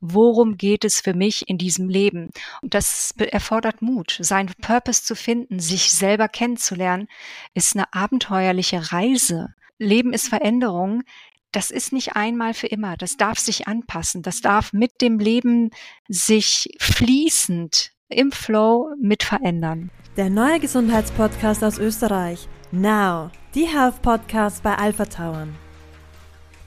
worum geht es für mich in diesem Leben? Und das erfordert Mut. Seinen Purpose zu finden, sich selber kennenzulernen, ist eine abenteuerliche Reise. Leben ist Veränderung. Das ist nicht einmal für immer. Das darf sich anpassen. Das darf mit dem Leben sich fließend im Flow mit verändern. Der neue Gesundheitspodcast aus Österreich. Now. Die Health Podcast bei Alpha Tauern.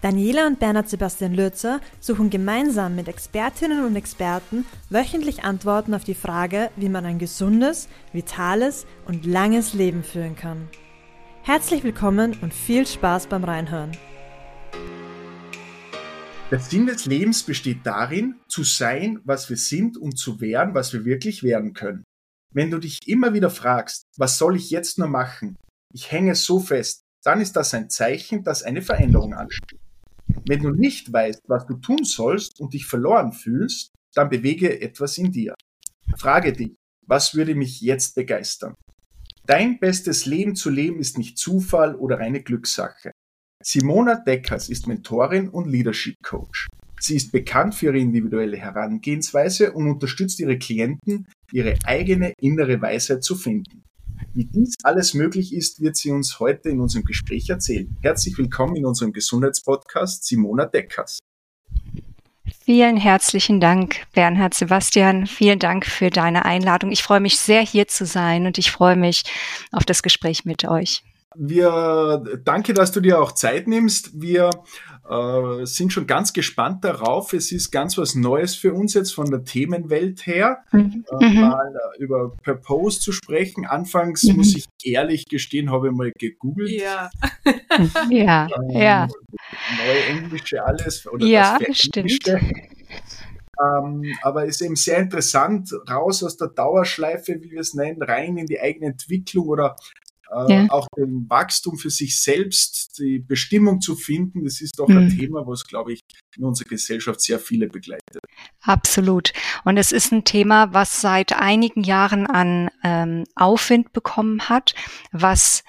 Daniela und Bernhard Sebastian Lürzer suchen gemeinsam mit Expertinnen und Experten wöchentlich Antworten auf die Frage, wie man ein gesundes, vitales und langes Leben führen kann. Herzlich willkommen und viel Spaß beim Reinhören. Der Sinn des Lebens besteht darin, zu sein, was wir sind und zu werden, was wir wirklich werden können. Wenn du dich immer wieder fragst, was soll ich jetzt nur machen? Ich hänge so fest, dann ist das ein Zeichen, dass eine Veränderung ansteht. Wenn du nicht weißt, was du tun sollst und dich verloren fühlst, dann bewege etwas in dir. Frage dich, was würde mich jetzt begeistern? Dein bestes Leben zu leben ist nicht Zufall oder eine Glückssache. Simona Deckers ist Mentorin und Leadership Coach. Sie ist bekannt für ihre individuelle Herangehensweise und unterstützt ihre Klienten, ihre eigene innere Weisheit zu finden. Wie dies alles möglich ist, wird sie uns heute in unserem Gespräch erzählen. Herzlich willkommen in unserem Gesundheitspodcast Simona Deckers. Vielen herzlichen Dank, Bernhard Sebastian. Vielen Dank für deine Einladung. Ich freue mich sehr, hier zu sein und ich freue mich auf das Gespräch mit euch. Wir danke, dass du dir auch Zeit nimmst. Wir äh, sind schon ganz gespannt darauf. Es ist ganz was Neues für uns jetzt von der Themenwelt her, mhm. äh, mhm. mal äh, über Purpose zu sprechen. Anfangs mhm. muss ich ehrlich gestehen, habe ich mal gegoogelt. Ja, ja, ähm, ja. Neue Englische alles oder ja, das stimmt. Ähm, aber es ist eben sehr interessant, raus aus der Dauerschleife, wie wir es nennen, rein in die eigene Entwicklung oder ja. auch den Wachstum für sich selbst, die Bestimmung zu finden, das ist doch mhm. ein Thema, was, glaube ich, in unserer Gesellschaft sehr viele begleitet. Absolut. Und es ist ein Thema, was seit einigen Jahren an ähm, Aufwind bekommen hat, was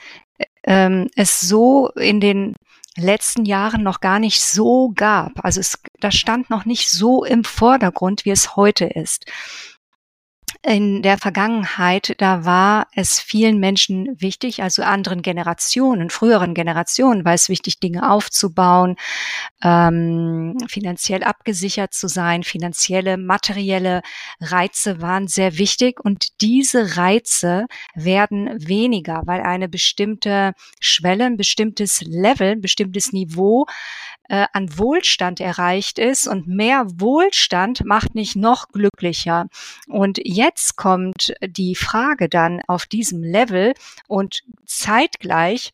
ähm, es so in den letzten Jahren noch gar nicht so gab. Also es, das stand noch nicht so im Vordergrund, wie es heute ist in der Vergangenheit, da war es vielen Menschen wichtig, also anderen Generationen, früheren Generationen, war es wichtig, Dinge aufzubauen, ähm, finanziell abgesichert zu sein, finanzielle, materielle Reize waren sehr wichtig und diese Reize werden weniger, weil eine bestimmte Schwelle, ein bestimmtes Level, ein bestimmtes Niveau äh, an Wohlstand erreicht ist und mehr Wohlstand macht nicht noch glücklicher. Und jetzt kommt die Frage dann auf diesem Level und zeitgleich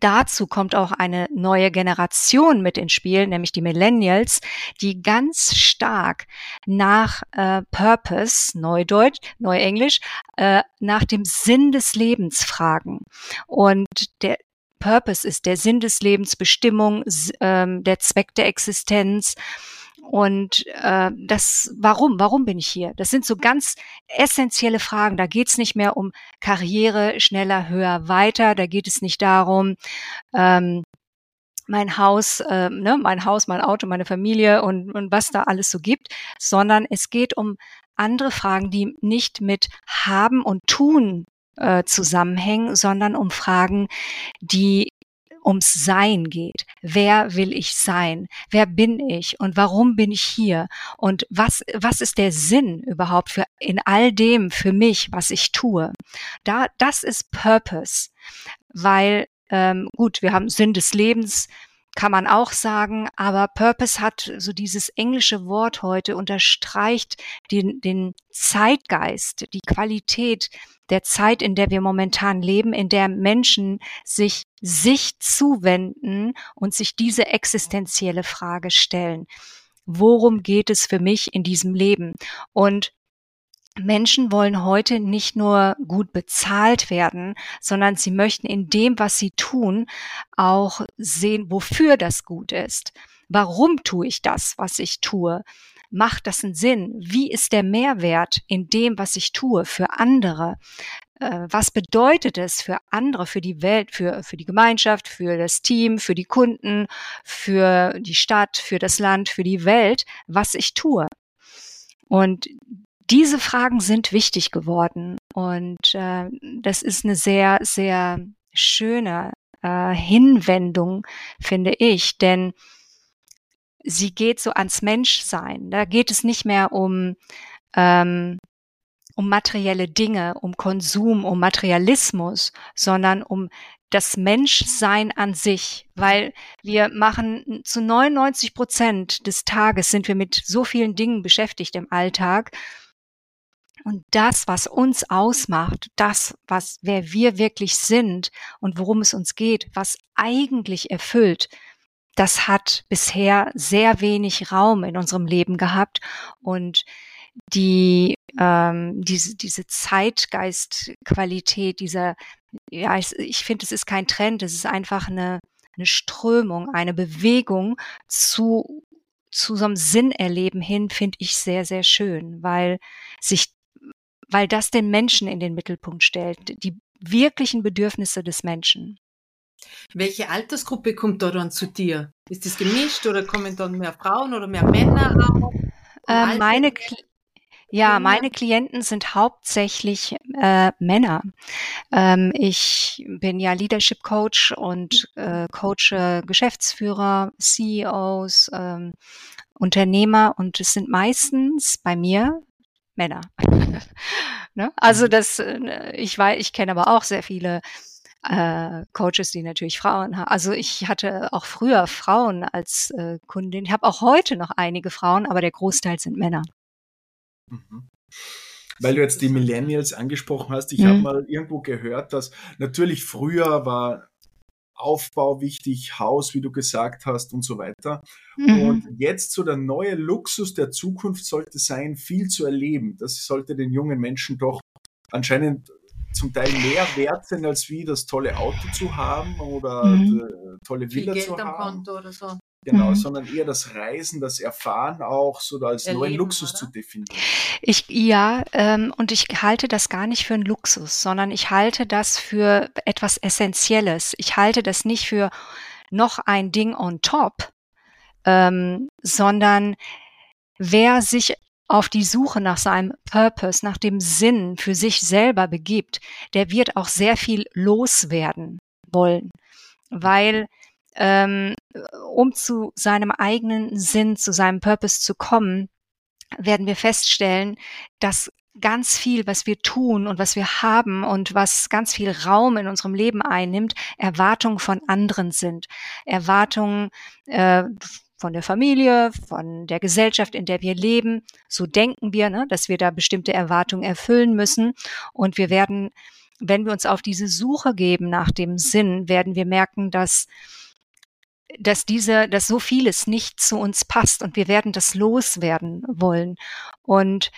Dazu kommt auch eine neue Generation mit ins Spiel, nämlich die Millennials, die ganz stark nach äh, Purpose, Neudeutsch, Neuenglisch, äh, nach dem Sinn des Lebens fragen. Und der, Purpose ist, der Sinn des Lebens, Bestimmung, ähm, der Zweck der Existenz. Und äh, das, warum, warum bin ich hier? Das sind so ganz essentielle Fragen. Da geht es nicht mehr um Karriere, schneller, höher, weiter. Da geht es nicht darum, ähm, mein Haus, äh, ne, mein Haus, mein Auto, meine Familie und, und was da alles so gibt, sondern es geht um andere Fragen, die nicht mit haben und tun äh, zusammenhängen, sondern um Fragen, die ums Sein geht. Wer will ich sein? Wer bin ich? Und warum bin ich hier? Und was, was ist der Sinn überhaupt für in all dem für mich, was ich tue? Da, das ist Purpose. Weil, ähm, gut, wir haben Sinn des Lebens, kann man auch sagen, aber Purpose hat so dieses englische Wort heute unterstreicht den, den Zeitgeist, die Qualität der Zeit, in der wir momentan leben, in der Menschen sich sich zuwenden und sich diese existenzielle Frage stellen. Worum geht es für mich in diesem Leben? Und Menschen wollen heute nicht nur gut bezahlt werden, sondern sie möchten in dem, was sie tun, auch sehen, wofür das gut ist. Warum tue ich das, was ich tue? Macht das einen Sinn? Wie ist der Mehrwert in dem, was ich tue für andere? äh, was bedeutet es für andere, für die Welt, für, für die Gemeinschaft, für das Team, für die Kunden, für die Stadt, für das Land, für die Welt, was ich tue. Und diese Fragen sind wichtig geworden. Und äh, das ist eine sehr, sehr schöne äh, Hinwendung, finde ich, denn sie geht so ans Menschsein. Da geht es nicht mehr um ähm, um materielle Dinge, um Konsum, um Materialismus, sondern um das Menschsein an sich, weil wir machen zu 99 Prozent des Tages sind wir mit so vielen Dingen beschäftigt im Alltag. Und das, was uns ausmacht, das, was, wer wir wirklich sind und worum es uns geht, was eigentlich erfüllt, das hat bisher sehr wenig Raum in unserem Leben gehabt. Und die ähm, diese, diese Zeitgeistqualität, dieser, ja, ich, ich finde, es ist kein Trend, es ist einfach eine, eine Strömung, eine Bewegung zu, zu so einem Sinnerleben hin, finde ich sehr, sehr schön, weil sich, weil das den Menschen in den Mittelpunkt stellt, die wirklichen Bedürfnisse des Menschen. Welche Altersgruppe kommt da dann zu dir? Ist das gemischt oder kommen dann mehr Frauen oder mehr Männer auch? Äh, meine, ja, meine Klienten sind hauptsächlich äh, Männer. Ähm, ich bin ja Leadership Coach und äh, coache Geschäftsführer, CEOs, ähm, Unternehmer und es sind meistens bei mir Männer. ne? Also das, äh, ich weiß, ich kenne aber auch sehr viele äh, Coaches, die natürlich Frauen haben. Also ich hatte auch früher Frauen als äh, Kundin. Ich habe auch heute noch einige Frauen, aber der Großteil sind Männer. Mhm. Weil du jetzt die Millennials angesprochen hast, ich mhm. habe mal irgendwo gehört, dass natürlich früher war Aufbau wichtig, Haus, wie du gesagt hast und so weiter. Mhm. Und jetzt so der neue Luxus der Zukunft sollte sein, viel zu erleben. Das sollte den jungen Menschen doch anscheinend zum Teil mehr wert sein, als wie das tolle Auto zu haben oder mhm. tolle Villa zu haben. oder so. Genau, mhm. sondern eher das Reisen, das Erfahren auch so als Erleben, neuen Luxus oder? zu definieren. Ich ja, ähm, und ich halte das gar nicht für einen Luxus, sondern ich halte das für etwas Essentielles. Ich halte das nicht für noch ein Ding on top, ähm, sondern wer sich auf die Suche nach seinem Purpose, nach dem Sinn für sich selber begibt, der wird auch sehr viel loswerden wollen, weil ähm, um zu seinem eigenen Sinn, zu seinem Purpose zu kommen, werden wir feststellen, dass ganz viel, was wir tun und was wir haben und was ganz viel Raum in unserem Leben einnimmt, Erwartungen von anderen sind. Erwartungen äh, von der Familie, von der Gesellschaft, in der wir leben. So denken wir, ne, dass wir da bestimmte Erwartungen erfüllen müssen. Und wir werden, wenn wir uns auf diese Suche geben nach dem Sinn, werden wir merken, dass dass diese, dass so vieles nicht zu uns passt und wir werden das loswerden wollen. Und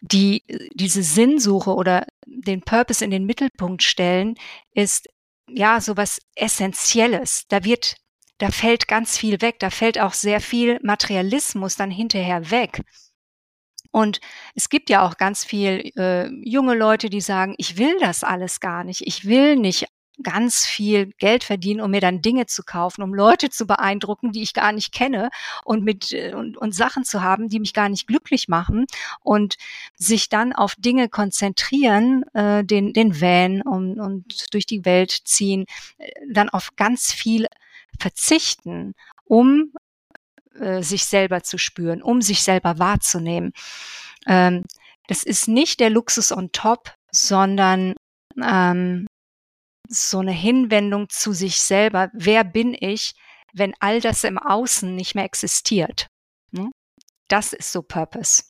die, diese Sinnsuche oder den Purpose in den Mittelpunkt stellen, ist ja sowas Essentielles. Da wird, da fällt ganz viel weg. Da fällt auch sehr viel Materialismus dann hinterher weg. Und es gibt ja auch ganz viel äh, junge Leute, die sagen, ich will das alles gar nicht. Ich will nicht ganz viel Geld verdienen, um mir dann Dinge zu kaufen, um Leute zu beeindrucken, die ich gar nicht kenne und mit äh, und, und Sachen zu haben, die mich gar nicht glücklich machen und sich dann auf Dinge konzentrieren, äh, den den Van und, und durch die Welt ziehen, äh, dann auf ganz viel verzichten, um äh, sich selber zu spüren, um sich selber wahrzunehmen. Ähm, das ist nicht der Luxus on top, sondern ähm, so eine Hinwendung zu sich selber. Wer bin ich, wenn all das im Außen nicht mehr existiert? Ne? Das ist so Purpose.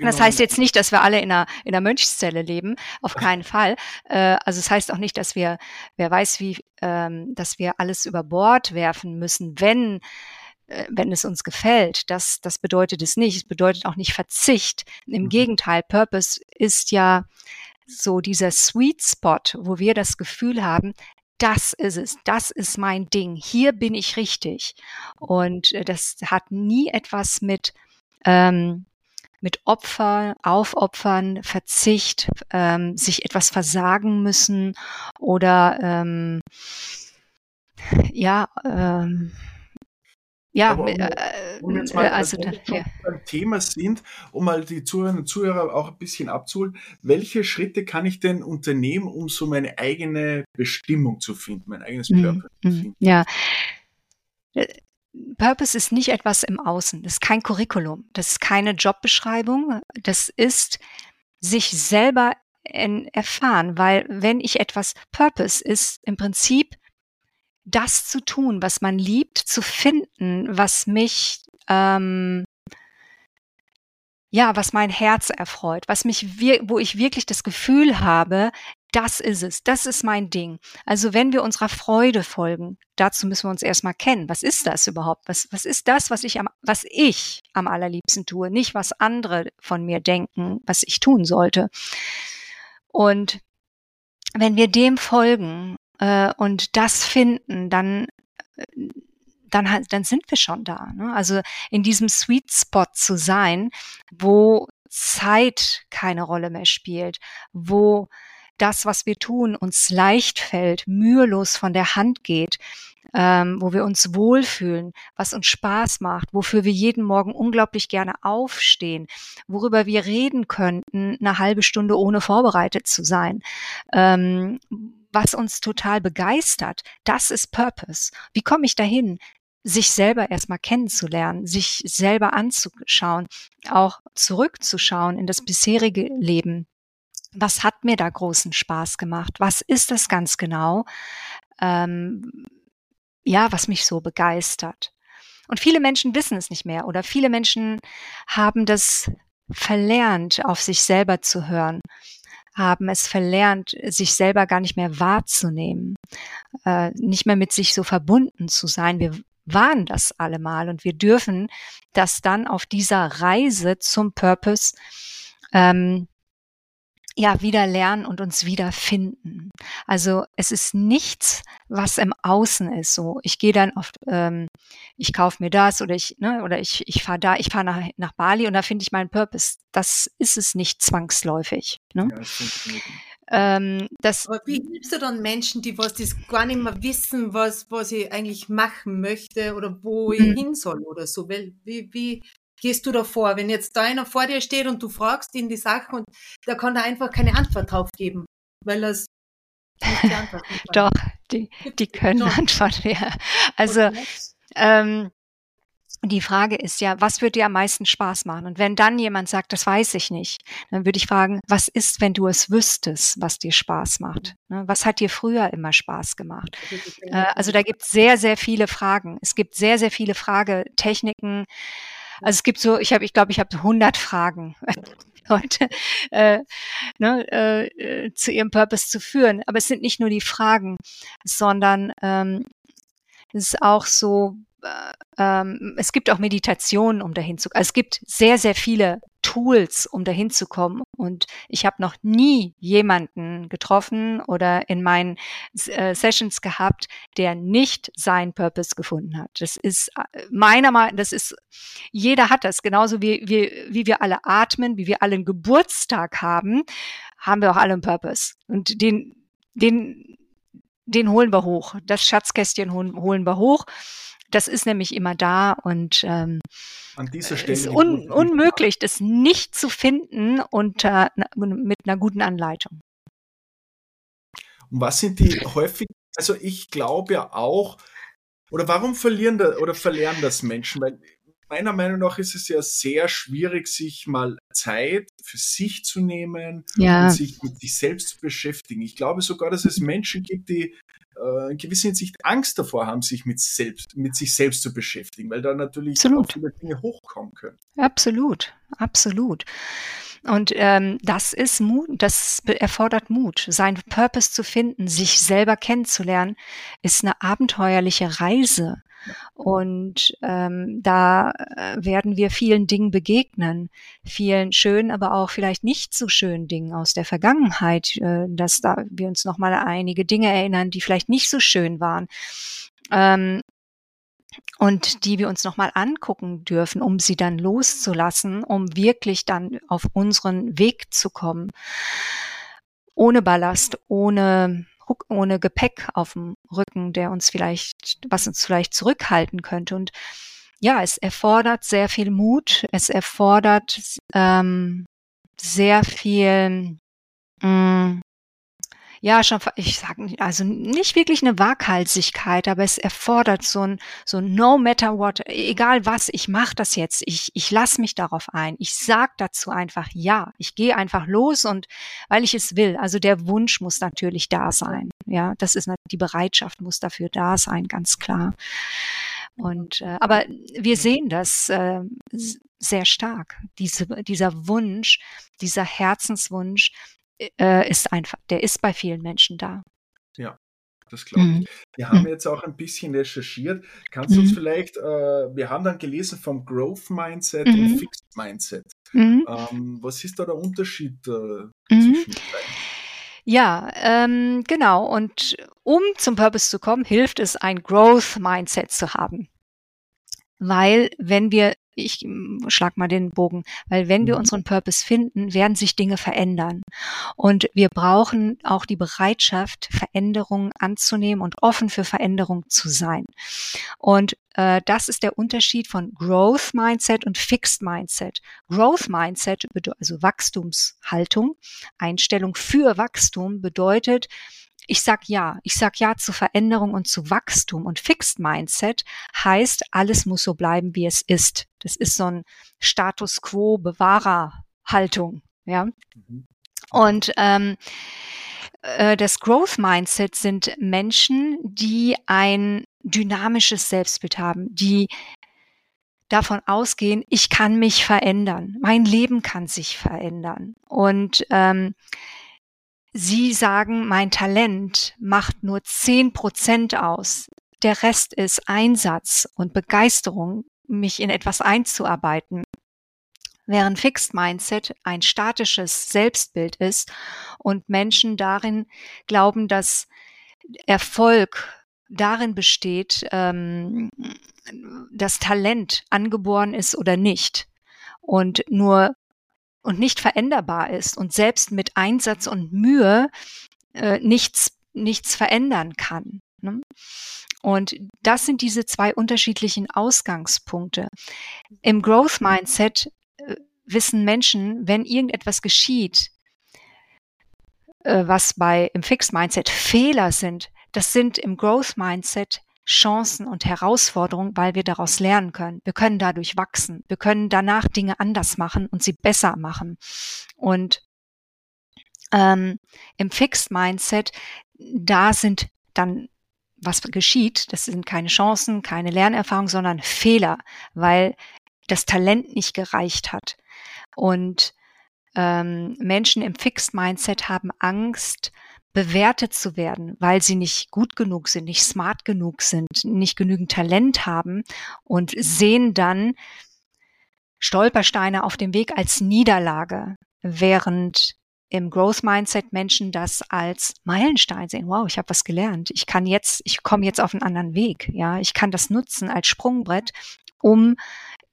das heißt jetzt nicht, dass wir alle in einer, in einer Mönchszelle leben, auf keinen Fall. Äh, also es heißt auch nicht, dass wir, wer weiß wie, ähm, dass wir alles über Bord werfen müssen, wenn äh, wenn es uns gefällt. Das, das bedeutet es nicht. Es bedeutet auch nicht Verzicht. Im mhm. Gegenteil, Purpose ist ja so dieser Sweet Spot, wo wir das Gefühl haben, das ist es, das ist mein Ding, hier bin ich richtig. Und äh, das hat nie etwas mit, ähm, mit Opfer, Aufopfern, Verzicht, ähm, sich etwas versagen müssen oder ähm, ja, ähm, ja, Aber um, äh, um jetzt mal, also wenn da, wir ja. beim Thema sind, um mal die Zuhörerinnen und Zuhörer auch ein bisschen abzuholen, welche Schritte kann ich denn unternehmen, um so meine eigene Bestimmung zu finden, mein eigenes Mhm, Purpose zu mhm, finden? Ja, Äh, Purpose ist nicht etwas im Außen. Das ist kein Curriculum. Das ist keine Jobbeschreibung. Das ist sich selber en- erfahren, weil wenn ich etwas Purpose ist im Prinzip das zu tun, was man liebt, zu finden, was mich ähm, ja, was mein Herz erfreut, was mich wo ich wirklich das Gefühl habe, das ist es, das ist mein Ding. Also wenn wir unserer Freude folgen, dazu müssen wir uns erstmal kennen. Was ist das überhaupt? Was, was ist das, was ich am, was ich am allerliebsten tue? Nicht, was andere von mir denken, was ich tun sollte. Und wenn wir dem folgen äh, und das finden, dann dann, dann sind wir schon da. Ne? Also in diesem Sweet Spot zu sein, wo Zeit keine Rolle mehr spielt, wo das, was wir tun, uns leicht fällt, mühelos von der Hand geht, ähm, wo wir uns wohlfühlen, was uns Spaß macht, wofür wir jeden Morgen unglaublich gerne aufstehen, worüber wir reden könnten, eine halbe Stunde ohne vorbereitet zu sein, ähm, was uns total begeistert, das ist Purpose. Wie komme ich dahin? sich selber erstmal kennenzulernen, sich selber anzuschauen, auch zurückzuschauen in das bisherige Leben. Was hat mir da großen Spaß gemacht? Was ist das ganz genau? Ähm, ja, was mich so begeistert. Und viele Menschen wissen es nicht mehr oder viele Menschen haben das verlernt, auf sich selber zu hören, haben es verlernt, sich selber gar nicht mehr wahrzunehmen, äh, nicht mehr mit sich so verbunden zu sein. Wir waren das allemal und wir dürfen das dann auf dieser Reise zum Purpose ähm, ja wieder lernen und uns wieder finden. Also es ist nichts, was im Außen ist. So, ich gehe dann auf, ähm, ich kaufe mir das oder ich, ne, oder ich, ich fahre da, ich fahre nach, nach Bali und da finde ich meinen Purpose. Das ist es nicht zwangsläufig. Ne? Ja, das. Ähm, das, Aber wie hilfst du dann Menschen, die was das gar nicht mehr wissen, was, was ich eigentlich machen möchte oder wo ich Mhm. hin soll oder so? Weil, wie, wie gehst du da vor? Wenn jetzt da einer vor dir steht und du fragst ihn die Sachen und da kann er einfach keine Antwort drauf geben, weil das nicht die Antwort nicht doch, die, die können Schon. antworten, ja. Also, ähm, die Frage ist ja, was wird dir am meisten Spaß machen? Und wenn dann jemand sagt, das weiß ich nicht, dann würde ich fragen, was ist, wenn du es wüsstest, was dir Spaß macht? Ne, Was hat dir früher immer Spaß gemacht? Äh, Also da gibt es sehr, sehr viele Fragen. Es gibt sehr, sehr viele Fragetechniken. Also es gibt so, ich habe, ich glaube, ich habe 100 Fragen Leute äh, ne, äh, zu ihrem Purpose zu führen. Aber es sind nicht nur die Fragen, sondern ähm, es ist auch so, ähm, es gibt auch Meditationen, um dahin zu. Also es gibt sehr, sehr viele Tools, um dahin zu kommen. Und ich habe noch nie jemanden getroffen oder in meinen äh, Sessions gehabt, der nicht seinen Purpose gefunden hat. Das ist äh, meiner Meinung, das ist, jeder hat das, genauso wie, wie, wie wir alle atmen, wie wir alle einen Geburtstag haben, haben wir auch alle einen Purpose. Und den, den, den holen wir hoch. Das Schatzkästchen holen, holen wir hoch. Das ist nämlich immer da und ähm, An dieser es Stelle. ist un unmöglich, das nicht zu finden unter, mit einer guten Anleitung. Und was sind die häufig, also ich glaube ja auch, oder warum verlieren da, oder verlernen das Menschen? Weil meiner Meinung nach ist es ja sehr schwierig, sich mal Zeit für sich zu nehmen Ja, und sich mit sich selbst zu beschäftigen. Ich glaube sogar, dass es Menschen gibt, die äh, in gewisser Hinsicht Angst davor haben, sich mit, selbst, mit sich selbst zu beschäftigen, weil da natürlich Absolut. auch viele Dinge hochkommen können. absolut, absolut. Und ähm, das ist Mut, das erfordert Mut. Seinen Purpose zu finden, sich selber kennenzulernen, ist eine abenteuerliche Reise. Und ähm, da äh, werden wir vielen Dingen begegnen, vielen schönen, aber auch vielleicht nicht so schönen Dingen aus der Vergangenheit, äh, dass da wir uns noch mal einige Dinge erinnern, die vielleicht nicht so schön waren. Ähm, und die wir uns nochmal angucken dürfen, um sie dann loszulassen, um wirklich dann auf unseren Weg zu kommen. Ohne Ballast, ohne, ohne Gepäck auf dem Rücken, der uns vielleicht, was uns vielleicht zurückhalten könnte. Und ja, es erfordert sehr viel Mut, es erfordert ähm, sehr viel mh, mm, ja, schon, ich sage, also nicht wirklich eine Waghalsigkeit, aber es erfordert so ein, so no matter what, egal was, ich mache das jetzt, ich, ich lasse mich darauf ein, ich sag dazu einfach ja, ich gehe einfach los und weil ich es will, also der Wunsch muss natürlich da sein, ja, das ist die Bereitschaft muss dafür da sein, ganz klar. Und äh, aber wir sehen das äh, sehr stark, diese, dieser Wunsch, dieser Herzenswunsch, äh, ist einfach, der ist bei vielen Menschen da. Ja, das glaube ich. Mhm. Wir haben mhm. jetzt auch ein bisschen recherchiert. Kannst du uns mhm. vielleicht, äh, wir haben dann gelesen vom Growth Mindset und mhm. Fixed Mindset. Mhm. Ähm, was ist da der Unterschied äh, zwischen beiden? Ja, ähm, genau. Und um zum Purpose zu kommen, hilft es, ein Growth Mindset zu haben. Weil wenn wir ich hm, schlag mal den Bogen, weil wenn wir mhm. unseren Purpose finden, werden sich Dinge verändern. Und wir brauchen auch die Bereitschaft, Veränderungen anzunehmen und offen für Veränderung zu sein. Und äh, das ist der Unterschied von Growth Mindset und Fixed Mindset. Growth Mindset, also Wachstumshaltung, Einstellung für Wachstum bedeutet, ich sag ja, ich sag ja zu Veränderung und zu Wachstum und Fixed Mindset heißt, alles muss so bleiben, wie es ist. Das ist so ein Status Quo Bewahrerhaltung, ja. Mhm. Und ähm, äh, das Growth Mindset sind Menschen, die ein dynamisches Selbstbild haben, die davon ausgehen, ich kann mich verändern, mein Leben kann sich verändern. Und ähm, Sie sagen, mein Talent macht nur zehn Prozent aus. Der Rest ist Einsatz und Begeisterung, mich in etwas einzuarbeiten. Während Fixed Mindset ein statisches Selbstbild ist und Menschen darin glauben, dass Erfolg darin besteht, ähm, das Talent angeboren ist oder nicht. Und nur und nicht veränderbar ist und selbst mit Einsatz und Mühe äh, nichts, nichts verändern kann. Ne? Und das sind diese zwei unterschiedlichen Ausgangspunkte. Im Growth Mindset äh, wissen Menschen, wenn irgendetwas geschieht, äh, was bei im Fixed Mindset Fehler sind, das sind im Growth Mindset Chancen und Herausforderungen, weil wir daraus lernen können. Wir können dadurch wachsen. Wir können danach Dinge anders machen und sie besser machen. Und ähm, im Fixed Mindset, da sind dann was geschieht, das sind keine Chancen, keine Lernerfahrung, sondern Fehler, weil das Talent nicht gereicht hat. Und ähm, Menschen im Fixed Mindset haben Angst, bewertet zu werden, weil sie nicht gut genug sind, nicht smart genug sind, nicht genügend Talent haben und sehen dann Stolpersteine auf dem Weg als Niederlage, während im Growth Mindset Menschen das als Meilenstein sehen. Wow, ich habe was gelernt. Ich kann jetzt, ich komme jetzt auf einen anderen Weg. Ja, ich kann das nutzen als Sprungbrett, um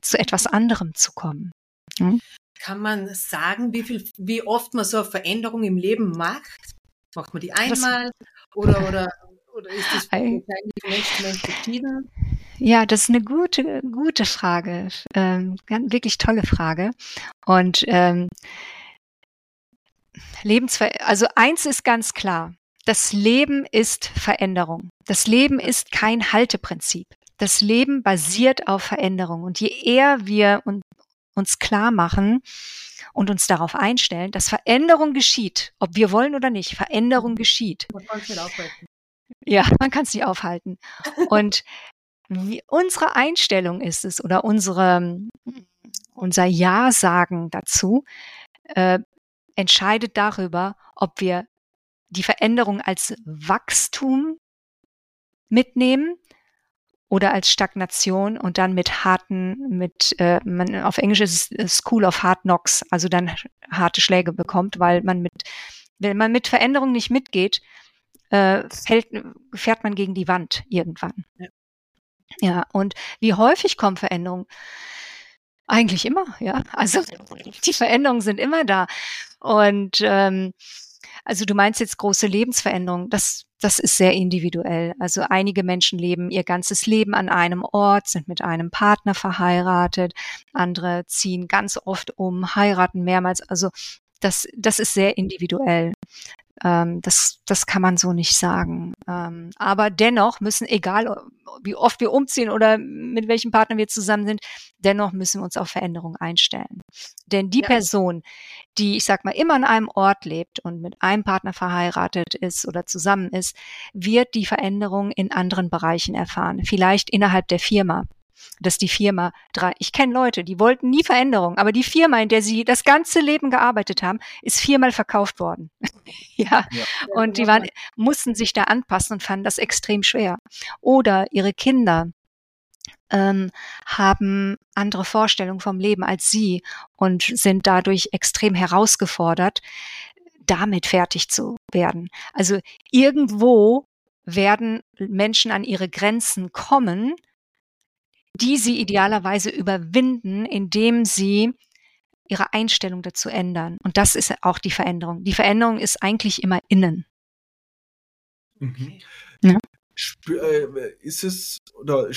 zu etwas anderem zu kommen. Hm? Kann man sagen, wie viel, wie oft man so eine Veränderung im Leben macht? Macht man die einmal oder, oder, oder ist das eigentlich Mensch Mensch verschieden? Ja, das ist eine gute, gute Frage. Ähm, wirklich tolle Frage. Und ähm, Lebensver also eins ist ganz klar. Das Leben ist Veränderung. Das Leben ist kein Halteprinzip. Das Leben basiert auf Veränderung. Und je eher wir uns klar machen, und uns darauf einstellen, dass Veränderung geschieht, ob wir wollen oder nicht, Veränderung geschieht. Man kann es nicht aufhalten. Ja, man kann es nicht aufhalten. Und wie unsere Einstellung ist es oder unsere, unser Ja-Sagen dazu äh, entscheidet darüber, ob wir die Veränderung als Wachstum mitnehmen oder als Stagnation und dann mit harten, mit äh, man, auf Englisch ist es School of Hard Knocks, also dann harte Schläge bekommt, weil man mit, wenn man mit Veränderung nicht mitgeht, äh, fällt, fährt man gegen die Wand irgendwann. Ja. Ja, und wie häufig kommen Veränderungen? Eigentlich immer, ja. Also die Veränderungen sind immer da. Und ähm, also du meinst jetzt große Lebensveränderungen. Das, das ist sehr individuell. Also einige Menschen leben ihr ganzes Leben an einem Ort, sind mit einem Partner verheiratet. Andere ziehen ganz oft um, heiraten mehrmals. Also das, das ist sehr individuell. Ähm, das, das kann man so nicht sagen. Ähm, aber dennoch müssen, egal wie oft wir umziehen oder mit welchem Partner wir zusammen sind, dennoch müssen wir uns auf Veränderungen einstellen. Denn die ja. Person, die, ich sag mal, immer an einem Ort lebt und mit einem Partner verheiratet ist oder zusammen ist, wird die Veränderung in anderen Bereichen erfahren. Vielleicht innerhalb der Firma dass die Firma drei, ich kenne Leute, die wollten nie Veränderung, aber die Firma, in der sie das ganze Leben gearbeitet haben, ist viermal verkauft worden. ja. ja. Und die waren, mussten sich da anpassen und fanden das extrem schwer. Oder ihre Kinder ähm, haben andere Vorstellungen vom Leben als sie und sind dadurch extrem herausgefordert, damit fertig zu werden. Also irgendwo werden Menschen an ihre Grenzen kommen, die sie idealerweise überwinden, indem sie ihre Einstellung dazu ändern. Und das ist auch die Veränderung. Die Veränderung ist eigentlich immer innen. Mhm. Ja. Äh, ist es oder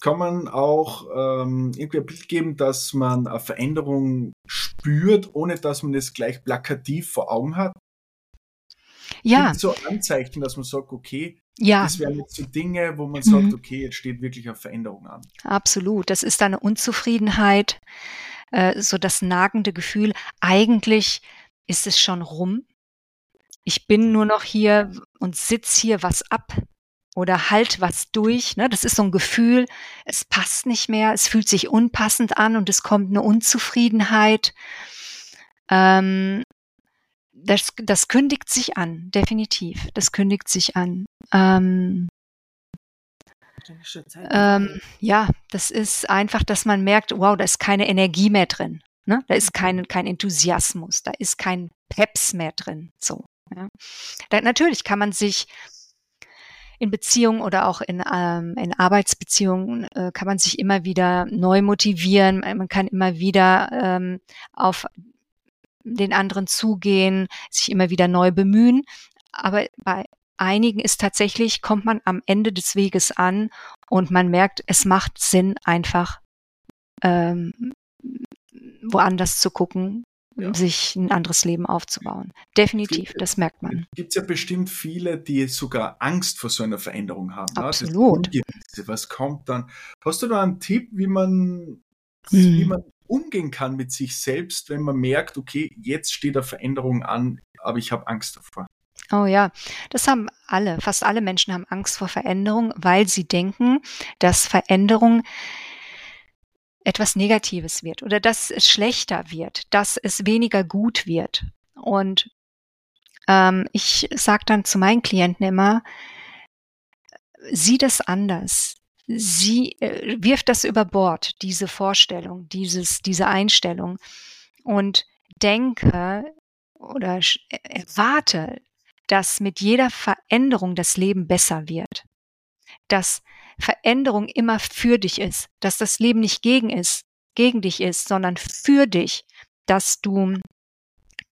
kann man auch ähm, irgendwie ein Bild geben, dass man eine Veränderung spürt, ohne dass man es gleich plakativ vor Augen hat? Ja. Gibt so Anzeichen, dass man sagt, okay, ja. Das wären jetzt so Dinge, wo man sagt, mhm. okay, jetzt steht wirklich eine Veränderung an. Absolut. Das ist eine Unzufriedenheit, äh, so das nagende Gefühl, eigentlich ist es schon rum. Ich bin nur noch hier und sitz hier was ab oder halt was durch. Ne? Das ist so ein Gefühl, es passt nicht mehr, es fühlt sich unpassend an und es kommt eine Unzufriedenheit. Ähm, das, das kündigt sich an, definitiv. Das kündigt sich an. Ähm, ähm, ja, das ist einfach, dass man merkt, wow, da ist keine Energie mehr drin. Ne? Da ist kein, kein Enthusiasmus, da ist kein Peps mehr drin. So. Ja. Da, natürlich kann man sich in Beziehungen oder auch in, ähm, in Arbeitsbeziehungen äh, kann man sich immer wieder neu motivieren. Man kann immer wieder ähm, auf den anderen zugehen, sich immer wieder neu bemühen. Aber bei einigen ist tatsächlich, kommt man am Ende des Weges an und man merkt, es macht Sinn, einfach ähm, woanders zu gucken, ja. sich ein anderes Leben aufzubauen. Definitiv, das merkt man. Gibt es ja bestimmt viele, die sogar Angst vor so einer Veränderung haben. Absolut. Ne? Was kommt dann? Hast du da einen Tipp, wie man, hm. wie man umgehen kann mit sich selbst, wenn man merkt, okay, jetzt steht eine Veränderung an, aber ich habe Angst davor. Oh ja, das haben alle, fast alle Menschen haben Angst vor Veränderung, weil sie denken, dass Veränderung etwas Negatives wird oder dass es schlechter wird, dass es weniger gut wird. Und ähm, ich sage dann zu meinen Klienten immer, sieh das anders sie äh, wirft das über Bord, diese Vorstellung, dieses, diese Einstellung und denke oder äh, erwarte, dass mit jeder Veränderung das Leben besser wird. Dass Veränderung immer für dich ist, dass das Leben nicht gegen ist, gegen dich ist, sondern für dich, dass du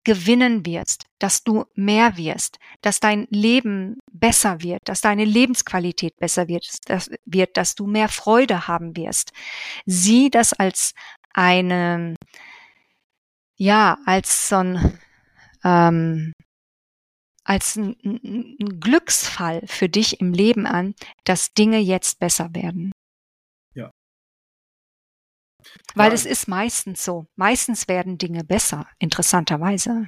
gewinnen wirst, dass du mehr wirst, dass dein Leben besser wird, dass deine Lebensqualität besser wird, dass, wird, dass du mehr Freude haben wirst. Sieh das als eine, ja, als so ein, ähm, als ein, ein Glücksfall für dich im Leben an, dass Dinge jetzt besser werden. Weil es ist meistens so. Meistens werden Dinge besser, interessanterweise.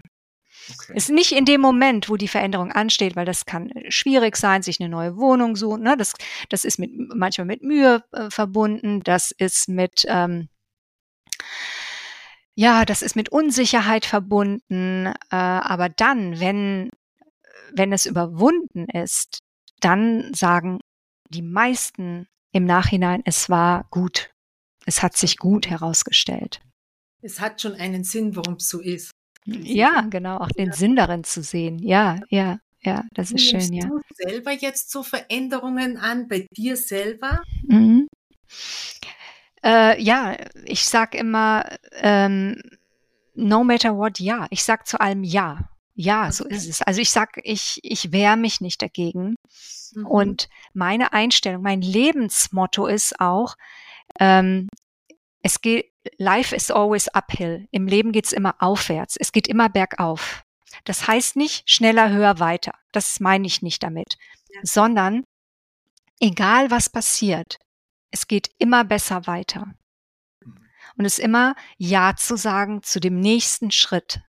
Okay. Ist nicht in dem Moment, wo die Veränderung ansteht, weil das kann schwierig sein, sich eine neue Wohnung suchen. Ne? Das, das ist mit, manchmal mit Mühe äh, verbunden. Das ist mit, ähm, ja, das ist mit Unsicherheit verbunden. Äh, aber dann, wenn, wenn es überwunden ist, dann sagen die meisten im Nachhinein, es war gut. Es hat sich gut herausgestellt. Es hat schon einen Sinn, warum es so ist. Ja, genau, auch den Sinn darin zu sehen. Ja, ja, ja, das ist schön, ja. Du selber jetzt so Veränderungen an bei dir selber? Mhm. Äh, ja, ich sag immer, ähm, no matter what, ja. Ich sag zu allem ja. Ja, so ist es. Also ich sag, ich, ich wehre mich nicht dagegen. Mhm. Und meine Einstellung, mein Lebensmotto ist auch, ähm, es geht, life is always uphill. Im Leben geht's immer aufwärts. Es geht immer bergauf. Das heißt nicht schneller, höher, weiter. Das meine ich nicht damit. Ja. Sondern egal was passiert, es geht immer besser weiter. Und es immer Ja zu sagen zu dem nächsten Schritt.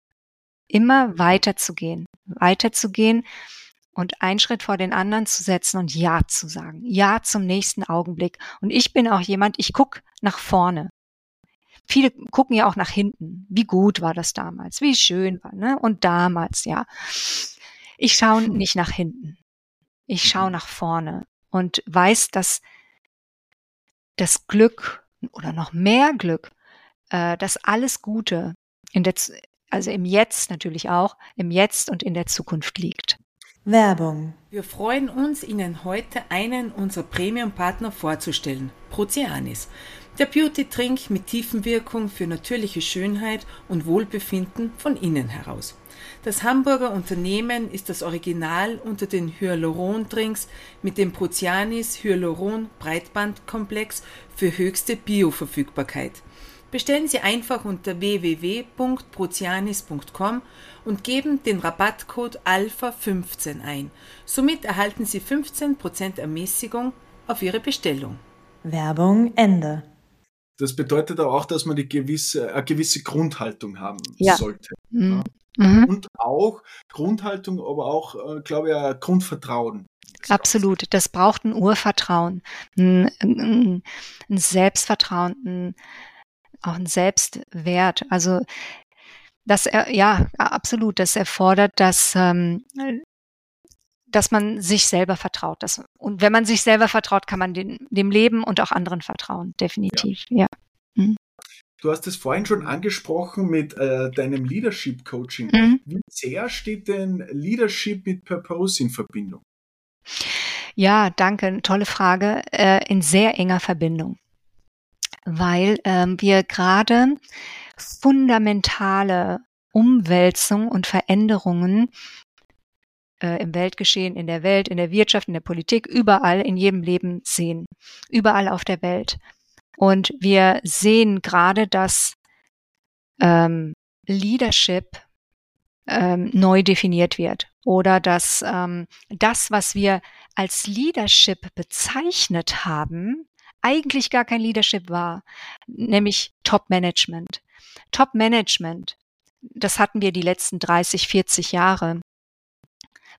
Immer weiterzugehen, weiterzugehen und einen Schritt vor den anderen zu setzen und Ja zu sagen. Ja zum nächsten Augenblick. Und ich bin auch jemand, ich guck nach vorne. Viele gucken ja auch nach hinten. Wie gut war das damals? Wie schön war, ne? Und damals, ja. Ich schaue nicht nach hinten. Ich schaue nach vorne und weiß, dass das Glück oder noch mehr Glück, äh, dass alles Gute in der, also im Jetzt natürlich auch, im Jetzt und in der Zukunft liegt. Werbung. Wir freuen uns, Ihnen heute einen unserer Premium-Partner vorzustellen, Proceanis. Der Beauty-Trink mit Tiefenwirkung für natürliche Schönheit und Wohlbefinden von innen heraus. Das Hamburger Unternehmen ist das Original unter den Hyaluron-Drinks mit dem Prozianis Hyaluron Breitbandkomplex für höchste Bioverfügbarkeit. Bestellen Sie einfach unter www.prozianis.com und geben den Rabattcode ALPHA15 ein. Somit erhalten Sie 15% Ermäßigung auf Ihre Bestellung. Werbung Ende. Das bedeutet aber auch, dass man die gewisse, eine gewisse Grundhaltung haben ja. sollte. Mhm. Ja. Mhm. Und auch Grundhaltung, aber auch, äh, glaube ich, ein Grundvertrauen. Absolut. Das braucht ein Urvertrauen, ein, ein, ein Selbstvertrauen, ein, auch ein Selbstwert. Also das, ja, absolut. Das erfordert, dass, ähm, dass man sich selber vertraut. Das, und wenn man sich selber vertraut, kann man den, dem Leben und auch anderen vertrauen. Definitiv. Ja. ja. Mhm. Du hast es vorhin schon angesprochen mit äh, deinem Leadership Coaching. Mhm. Wie sehr steht denn Leadership mit Purpose in Verbindung? Ja, danke. Tolle Frage. Äh, in sehr enger Verbindung. Weil ähm, wir gerade fundamentale Umwälzung und Veränderungen äh, im Weltgeschehen, in der Welt, in der Wirtschaft, in der Politik, überall in jedem Leben sehen. Überall auf der Welt. Und wir sehen gerade, dass ähm, Leadership ähm, neu definiert wird oder dass ähm, das, was wir als Leadership bezeichnet haben, eigentlich gar kein Leadership war, nämlich Top Management. Top Management, das hatten wir die letzten 30, 40 Jahre,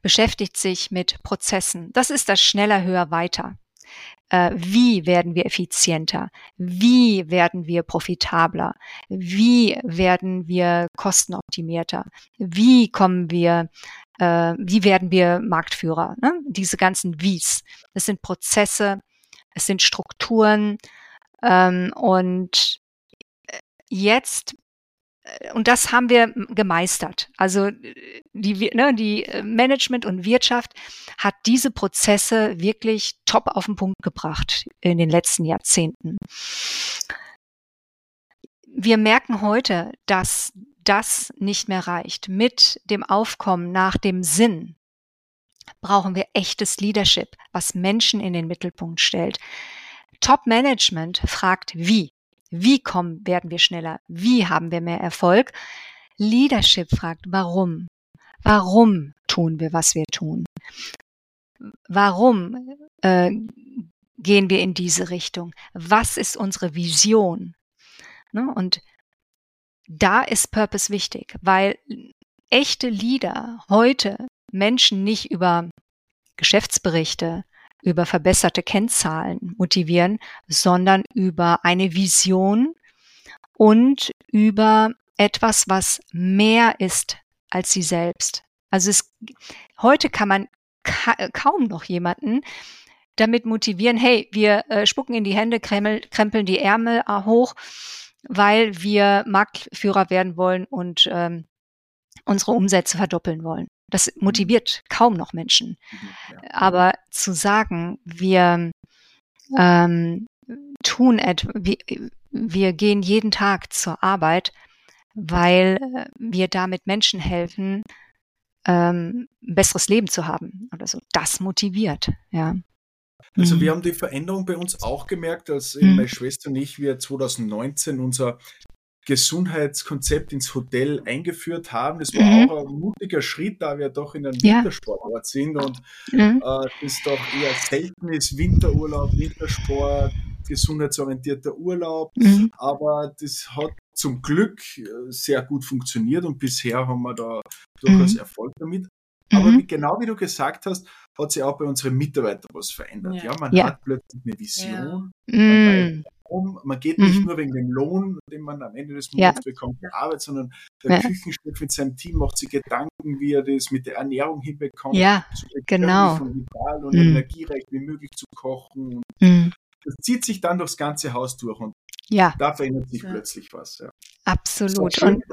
beschäftigt sich mit Prozessen. Das ist das schneller, höher, weiter äh, wie werden wir effizienter, wie werden wir profitabler, wie werden wir kostenoptimierter, wie kommen wir, äh, wie werden wir Marktführer. Ne? Diese ganzen Wies. Das sind Prozesse, es sind Strukturen ähm, und äh, jetzt und das haben wir gemeistert. Also die, ne, die Management und Wirtschaft hat diese Prozesse wirklich top auf den Punkt gebracht in den letzten Jahrzehnten. Wir merken heute, dass das nicht mehr reicht. Mit dem Aufkommen nach dem Sinn brauchen wir echtes Leadership, was Menschen in den Mittelpunkt stellt. Top Management fragt wie. Wie kommen, werden wir schneller? Wie haben wir mehr Erfolg? Leadership fragt, warum? Warum tun wir, was wir tun? Warum äh, gehen wir in diese Richtung? Was ist unsere Vision? Ne? Und da ist Purpose wichtig, weil echte Leader heute Menschen nicht über Geschäftsberichte, über verbesserte Kennzahlen motivieren, sondern über eine Vision und über etwas, was mehr ist als sie selbst. Also es, heute kann man ka kaum noch jemanden damit motivieren, hey, wir äh, spucken in die Hände, krempel, krempeln die Ärmel äh, hoch, weil wir Marktführer werden wollen und ähm, unsere Umsätze verdoppeln wollen. Das mhm. motiviert kaum noch Menschen. Mhm, Aber zu sagen, wir, ähm, tun etwas, wir, wir gehen jeden Tag zur Arbeit, weil äh, wir damit Menschen helfen, ähm, ein besseres Leben zu haben oder so. Das motiviert, ja. Also wir mhm. haben die Veränderung bei uns auch gemerkt, als mhm. meine Schwester und ich wir 2019 unser Gesundheitskonzept ins Hotel eingeführt haben. Das war mhm. auch ein mutiger Schritt, da wir doch in einem ja. Wintersportort sind und mhm. äh, das doch eher selten ist, Winterurlaub, Wintersport, gesundheitsorientierter Urlaub. Mhm. Aber das hat zum Glück äh, sehr gut funktioniert und bisher haben wir da durchaus mhm. Erfolg damit. Aber mhm. wie, genau wie du gesagt hast, hat sich auch bei unseren Mitarbeitern was verändert. Ja, ja man ja. hat plötzlich eine Vision. Ja. Man, um. man geht nicht mhm. nur wegen dem Lohn, den man am Ende des Monats bekommt, der Arbeit, sondern der Küchenchef mit seinem Team macht sich Gedanken, wie er das mit der Ernährung hinbekommt. Ja, so genau. Vital und mhm. energiereich wie möglich zu kochen. Mhm. Das zieht sich dann durchs ganze Haus durch und ja. da verändert sich plötzlich was. Absolut. Und,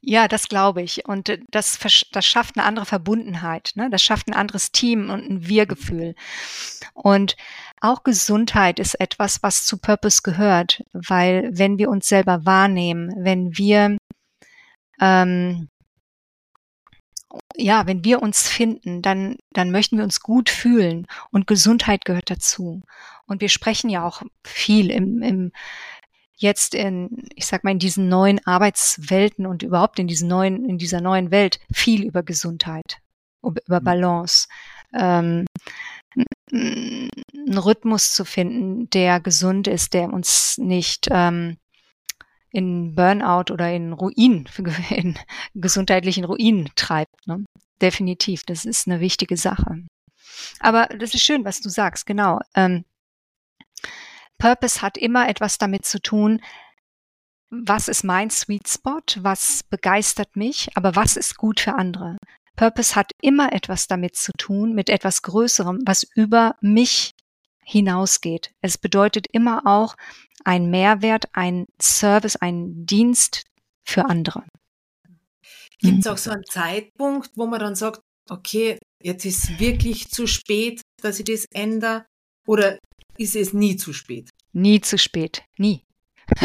ja, das glaube ich. Und äh, das, das schafft eine andere Verbundenheit. Ne? Das schafft ein anderes Team und ein Wir-Gefühl. Und auch Gesundheit ist etwas, was zu Purpose gehört, weil wenn wir uns selber wahrnehmen, wenn wir ähm, ja, wenn wir uns finden, dann, dann möchten wir uns gut fühlen und Gesundheit gehört dazu. Und wir sprechen ja auch viel im, im jetzt in, ich sag mal, in diesen neuen Arbeitswelten und überhaupt in diesen neuen, in dieser neuen Welt viel über Gesundheit, über mhm. Balance, ähm, einen Rhythmus zu finden, der gesund ist, der uns nicht ähm, in Burnout oder in Ruin, in gesundheitlichen Ruin treibt. Ne? Definitiv, das ist eine wichtige Sache. Aber das ist schön, was du sagst, genau. Ähm, Purpose hat immer etwas damit zu tun, was ist mein Sweet Spot, was begeistert mich, aber was ist gut für andere. Purpose hat immer etwas damit zu tun, mit etwas Größerem, was über mich hinausgeht. Es bedeutet immer auch ein Mehrwert, ein Service, ein Dienst für andere. Gibt es auch so einen Zeitpunkt, wo man dann sagt, okay, jetzt ist wirklich zu spät, dass ich das ändere? Oder ist es nie zu spät? Nie zu spät, nie.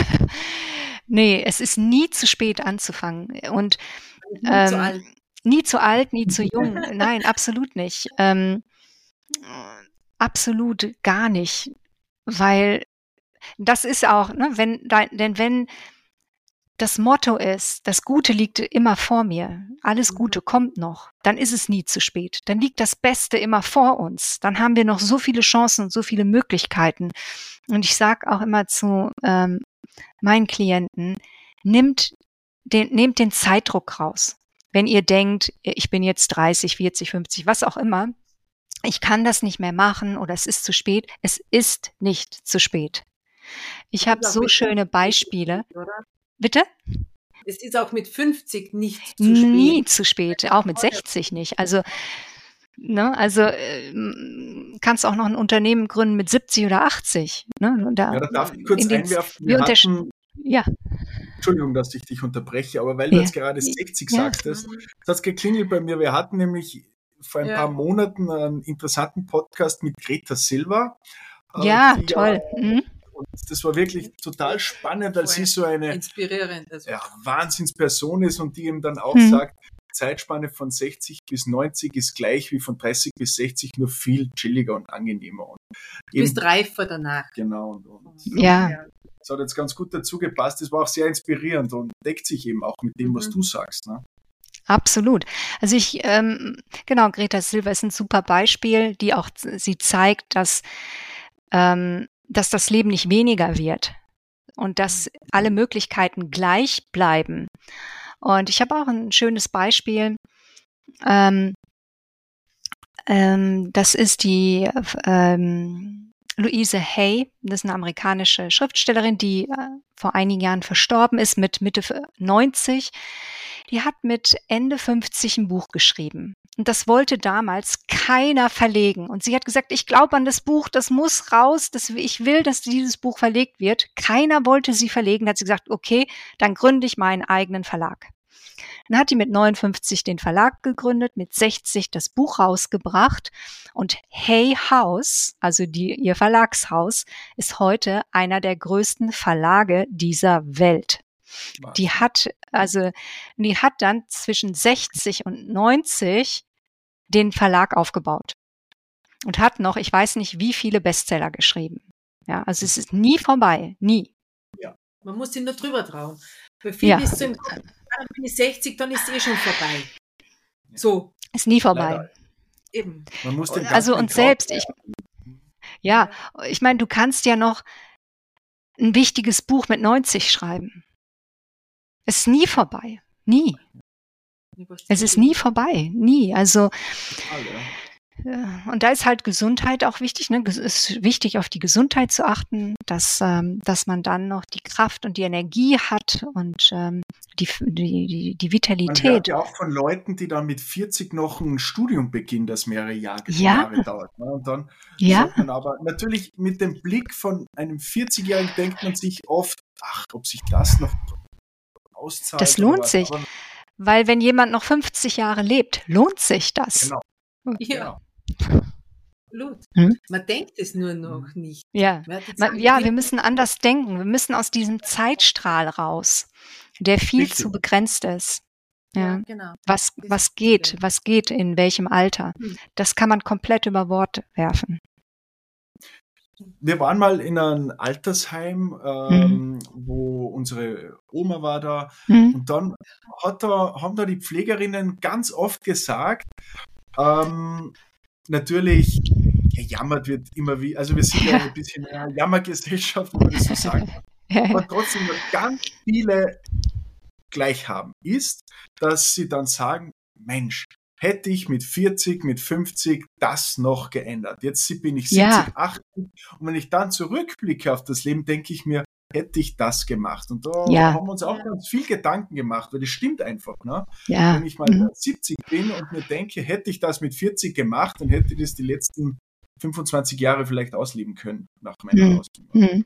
nee, es ist nie zu spät anzufangen. Und ähm. Nie zu alt, nie zu jung. Nein, absolut nicht. Ähm, absolut gar nicht. Weil das ist auch, ne, wenn, denn wenn das Motto ist, das Gute liegt immer vor mir, alles mhm. Gute kommt noch, dann ist es nie zu spät. Dann liegt das Beste immer vor uns. Dann haben wir noch so viele Chancen und so viele Möglichkeiten. Und ich sage auch immer zu ähm, meinen Klienten, nimmt den, nehmt den Zeitdruck raus. Wenn ihr denkt, ich bin jetzt 30, 40, 50, was auch immer, ich kann das nicht mehr machen oder es ist zu spät. Es ist nicht zu spät. Ich habe so schöne Beispiele. Bitte? Es ist auch mit 50 nicht zu spät. Nie zu spät, auch mit 60 nicht. Also, ne, also äh, kannst auch noch ein Unternehmen gründen mit 70 oder 80. Ne? Da, ja, da darf ich kurz den, einwerfen. Wir hatten, ja. Entschuldigung, dass ich dich unterbreche, aber weil du ja. jetzt gerade 60 ja. sagtest, das hat geklingelt bei mir. Wir hatten nämlich vor ein ja. paar Monaten einen interessanten Podcast mit Greta Silva. Äh, ja, toll. Mhm. Und das war wirklich total spannend, weil sie so eine inspirierend, also. ja, Wahnsinnsperson ist und die ihm dann auch mhm. sagt, Zeitspanne von 60 bis 90 ist gleich wie von 30 bis 60, nur viel chilliger und angenehmer. Und du bist reifer danach. Genau. Und, und ja. Das hat jetzt ganz gut dazu gepasst. Das war auch sehr inspirierend und deckt sich eben auch mit dem, was mhm. du sagst. Ne? Absolut. Also ich, ähm, genau, Greta Silva ist ein super Beispiel, die auch, sie zeigt, dass ähm, dass das Leben nicht weniger wird und dass alle Möglichkeiten gleich bleiben. Und ich habe auch ein schönes Beispiel. Ähm, ähm, das ist die ähm, Louise Hay, das ist eine amerikanische Schriftstellerin, die äh, vor einigen Jahren verstorben ist mit Mitte 90. Die hat mit Ende 50 ein Buch geschrieben. Und das wollte damals keiner verlegen. Und sie hat gesagt, ich glaube an das Buch, das muss raus, das, ich will, dass dieses Buch verlegt wird. Keiner wollte sie verlegen. Da hat sie gesagt, okay, dann gründe ich meinen eigenen Verlag. Dann hat die mit 59 den Verlag gegründet, mit 60 das Buch rausgebracht und Hay House, also die, ihr Verlagshaus, ist heute einer der größten Verlage dieser Welt. Die hat, also, die hat dann zwischen 60 und 90 den Verlag aufgebaut und hat noch, ich weiß nicht, wie viele Bestseller geschrieben. Ja, also es ist nie vorbei, nie. Ja, man muss sich nur drüber trauen. Für viele ja. ist so im Kopf, dann bin ich 60, dann ist es eh schon vorbei. So. Ist nie vorbei. Leider. Eben. Man muss den also und selbst, ich, ja, ich meine, du kannst ja noch ein wichtiges Buch mit 90 schreiben. Es ist nie vorbei. Nie. Es ist nie vorbei. Nie. Also, und da ist halt Gesundheit auch wichtig. Ne? Es ist wichtig, auf die Gesundheit zu achten, dass, ähm, dass man dann noch die Kraft und die Energie hat und ähm, die, die, die, die Vitalität. Man hört ja auch von Leuten, die dann mit 40 noch ein Studium beginnen, das mehrere Jahre, ja. Jahre dauert. Ne? Und dann ja. sagt man aber natürlich mit dem Blick von einem 40-Jährigen denkt man sich oft, ach, ob sich das noch auszahlt. Das lohnt sich. Weil wenn jemand noch 50 Jahre lebt, lohnt sich das. Genau. Ja. Blut. Hm? Man denkt es nur noch nicht. Ja, Man, ja wir müssen anders denken. Wir müssen aus diesem Zeitstrahl raus, der viel Richtig. zu begrenzt ist. Ja, ja genau. Was, was geht, was geht in welchem Alter? Hm. Das kann man komplett über Bord werfen. Wir waren mal in einem Altersheim, ähm, mhm. wo unsere Oma war da. Mhm. Und dann hat da, haben da die Pflegerinnen ganz oft gesagt, ähm, natürlich gejammert wird immer wie, also wir sind ja, ein bisschen eine Jammergesellschaft, wenn man das so sagen kann. Aber trotzdem ganz viele gleich haben, ist, dass sie dann sagen, Mensch, hätte ich mit 40, mit 50 das noch geändert. Jetzt bin ich 70, ja. 80 und wenn ich dann zurückblicke auf das Leben, denke ich mir, hätte ich das gemacht. Und da ja. haben wir uns auch ganz viel Gedanken gemacht, weil das stimmt einfach. Ne? Ja. Wenn ich mal mhm. 70 bin und mir denke, hätte ich das mit 40 gemacht, dann hätte ich das die letzten 25 Jahre vielleicht ausleben können nach meiner mhm. Ausbildung. Mhm.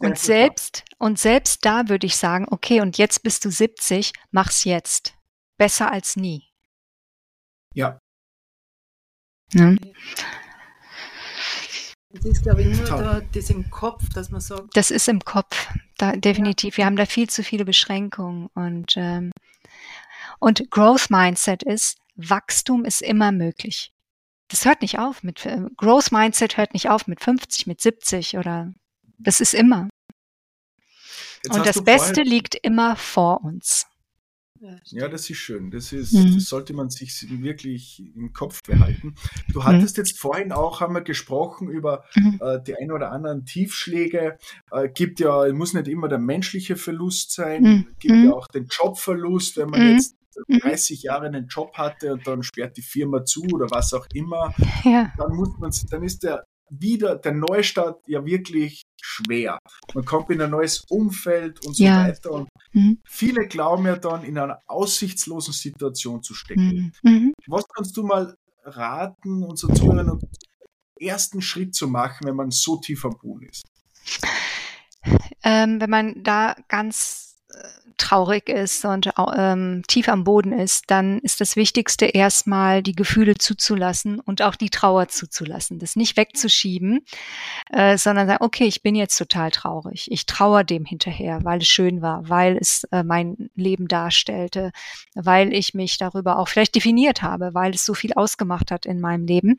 Und selbst, und selbst da würde ich sagen, okay, und jetzt bist du 70, mach's jetzt. Besser als nie. Ja. ja. Das ist, glaube ich, nur da, das im Kopf, dass man sagt. Das ist im Kopf, da, definitiv. Wir haben da viel zu viele Beschränkungen. Und, ähm, und Growth Mindset ist, Wachstum ist immer möglich. Das hört nicht auf. Mit, äh, Growth Mindset hört nicht auf mit 50, mit 70 oder das ist immer. Jetzt und das Beste liegt immer vor uns. Ja, das ist schön. Das, ist, mhm. das sollte man sich wirklich im Kopf behalten. Du mhm. hattest mhm. jetzt vorhin auch, haben wir gesprochen über mhm. äh, die ein oder anderen Tiefschläge. Äh, gibt ja, muss nicht immer der menschliche Verlust sein, mhm. gibt ja mhm. auch den Jobverlust, wenn man jetzt 30 Jahre einen Job hatte und dann sperrt die Firma zu oder was auch immer, ja. dann muss man, dann ist der wieder der Neustart ja wirklich schwer. Man kommt in ein neues Umfeld und so ja. weiter. Und mhm. viele glauben ja dann, in einer aussichtslosen Situation zu stecken. Mhm. mhm. Was kannst du mal raten, unseren Zuhörern, ersten Schritt zu machen, wenn man so tief am Boden ist? Ähm, wenn man da ganz äh, traurig ist und ähm, tief am Boden ist, dann ist das Wichtigste erstmal die Gefühle zuzulassen und auch die Trauer zuzulassen. Das nicht wegzuschieben, äh, sondern sagen, okay, ich bin jetzt total traurig. Ich trauere dem hinterher, weil es schön war, weil es äh, mein Leben darstellte, weil ich mich darüber auch vielleicht definiert habe, weil es so viel ausgemacht hat in meinem Leben.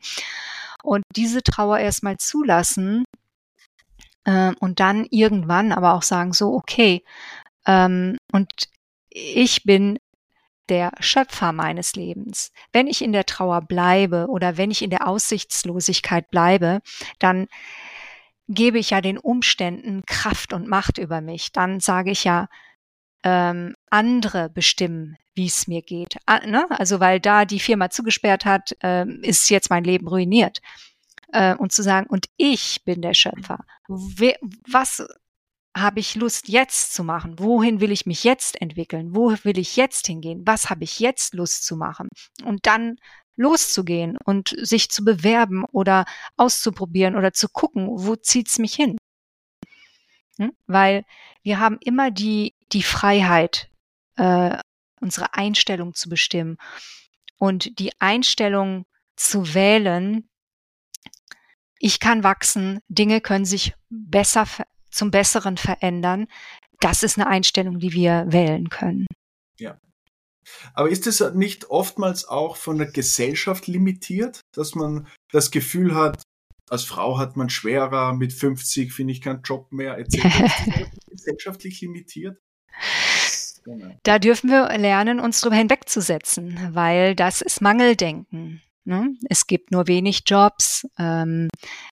Und diese Trauer erstmal zulassen, äh, und dann irgendwann aber auch sagen, so, okay, ähm, und ich bin der Schöpfer meines Lebens. Wenn ich in der Trauer bleibe oder wenn ich in der Aussichtslosigkeit bleibe, dann gebe ich ja den Umständen Kraft und Macht über mich. Dann sage ich ja, ähm, andere bestimmen, wie es mir geht. Ah, ne? Also weil da die Firma zugesperrt hat, ähm, ist jetzt mein Leben ruiniert. Äh, und zu sagen, und ich bin der Schöpfer. Wer, was habe ich Lust jetzt zu machen? Wohin will ich mich jetzt entwickeln? Wo will ich jetzt hingehen? Was habe ich jetzt Lust zu machen? Und dann loszugehen und sich zu bewerben oder auszuprobieren oder zu gucken, wo zieht's mich hin? Hm? Weil wir haben immer die, die Freiheit, äh, unsere Einstellung zu bestimmen. Und die Einstellung zu wählen, ich kann wachsen, Dinge können sich besser zum Besseren verändern. Das ist eine Einstellung, die wir wählen können. Ja. Aber ist es nicht oftmals auch von der Gesellschaft limitiert, dass man das Gefühl hat, als Frau hat man schwerer, mit 50 finde ich keinen Job mehr, etc. gesellschaftlich limitiert? Da dürfen wir lernen, uns darüber hinwegzusetzen, weil das ist Mangeldenken. Ne? Es gibt nur wenig Jobs. Ähm,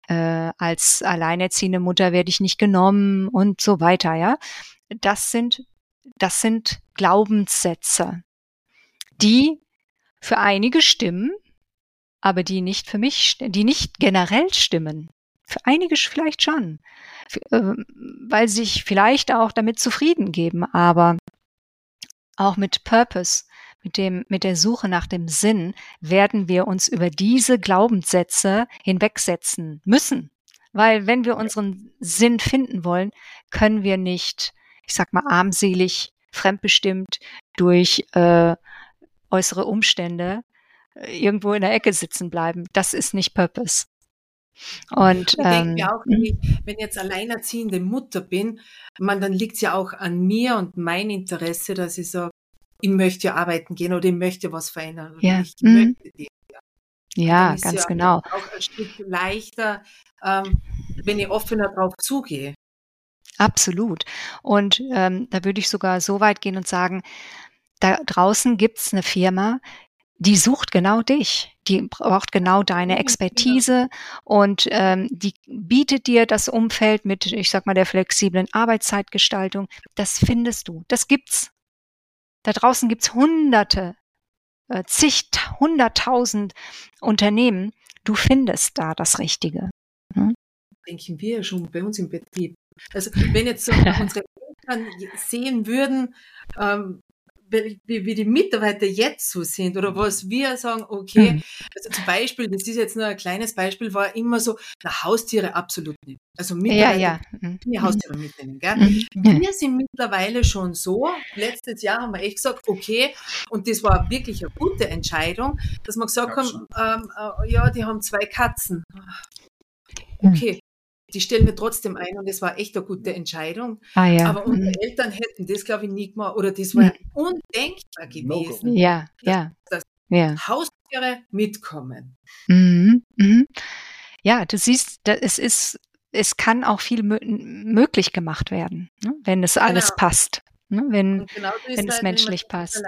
äh, als alleinerziehende Mutter werde ich nicht genommen und so weiter. Ja, das sind das sind Glaubenssätze, die für einige stimmen, aber die nicht für mich, die nicht generell stimmen. Für einige vielleicht schon, äh, weil sich vielleicht auch damit zufrieden geben, aber auch mit Purpose, mit dem, mit der Suche nach dem Sinn, werden wir uns über diese Glaubenssätze hinwegsetzen müssen. Weil wenn wir unseren Sinn finden wollen, können wir nicht, ich sag mal, armselig, fremdbestimmt durch äh, äußere Umstände äh, irgendwo in der Ecke sitzen bleiben. Das ist nicht Purpose. Und, ich ähm, denke auch, wenn ich, wenn ich jetzt alleinerziehende Mutter bin, man, dann liegt es ja auch an mir und mein Interesse, dass ich sage, ich möchte arbeiten gehen oder ich möchte was verändern. Ja. Ich mhm. möchte die, ja, ganz ja genau. Auch ein Stück leichter, ähm, wenn ich offener drauf zugehe. Absolut. Und ähm, da würde ich sogar so weit gehen und sagen, da draußen gibt's eine Firma, die sucht genau dich, die braucht genau deine genau. Expertise und ähm, die bietet dir das Umfeld mit, ich sag mal, der flexiblen Arbeitszeitgestaltung. Das findest du, das gibt's. Da draußen gibt's hunderte, äh, zig, hunderttausend Unternehmen. Du findest da das Richtige. Hm? Denken wir schon bei uns im Betrieb. Also wenn jetzt so unsere Eltern sehen würden, ähm, wie, wie die Mitarbeiter jetzt so sind oder was wir sagen, okay, mhm. also zum Beispiel, das ist jetzt nur ein kleines Beispiel, war immer so, na, Haustiere absolut nicht. Also Mitarbeiter, ja, ja. Mhm. Haustiere mitnehmen. Gell? Mhm. Wir sind mittlerweile schon so, letztes Jahr haben wir echt gesagt, okay, und das war wirklich eine gute Entscheidung, dass wir gesagt haben, ähm, äh, ja, die haben zwei Katzen. Okay, die stellen wir trotzdem ein und das war echt eine gute Entscheidung. Ah, ja. Aber unsere mhm. Eltern hätten das, glaube ich, nie gemacht oder das war mhm. undenkbar gewesen. Ja, ja. Dass, ja. Haustiere mitkommen. Mhm. Mhm. Ja, du siehst, es ist, es kann auch viel möglich gemacht werden, ne? wenn es alles genau. passt. Ne? Wenn, genau wenn es halt, menschlich wenn passt.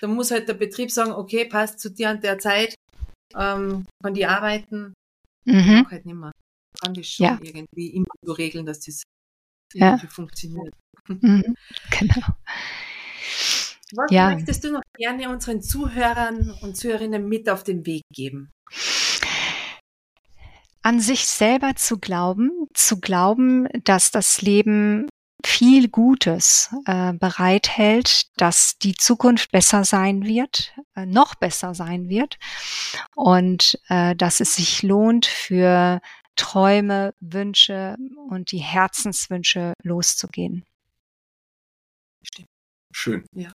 Dann muss halt der Betrieb sagen, okay, passt zu dir an der Zeit, ähm, kann die arbeiten, mhm. halt nicht mehr kann ich schon ja. irgendwie immer so regeln, dass das ja. funktioniert. Mhm. Genau. Was ja. möchtest du noch gerne unseren Zuhörern und Zuhörerinnen mit auf den Weg geben? An sich selber zu glauben, zu glauben, dass das Leben viel Gutes äh, bereithält, dass die Zukunft besser sein wird, äh, noch besser sein wird und äh, dass es sich lohnt, für Träume, Wünsche und die Herzenswünsche loszugehen. Schön. Ja.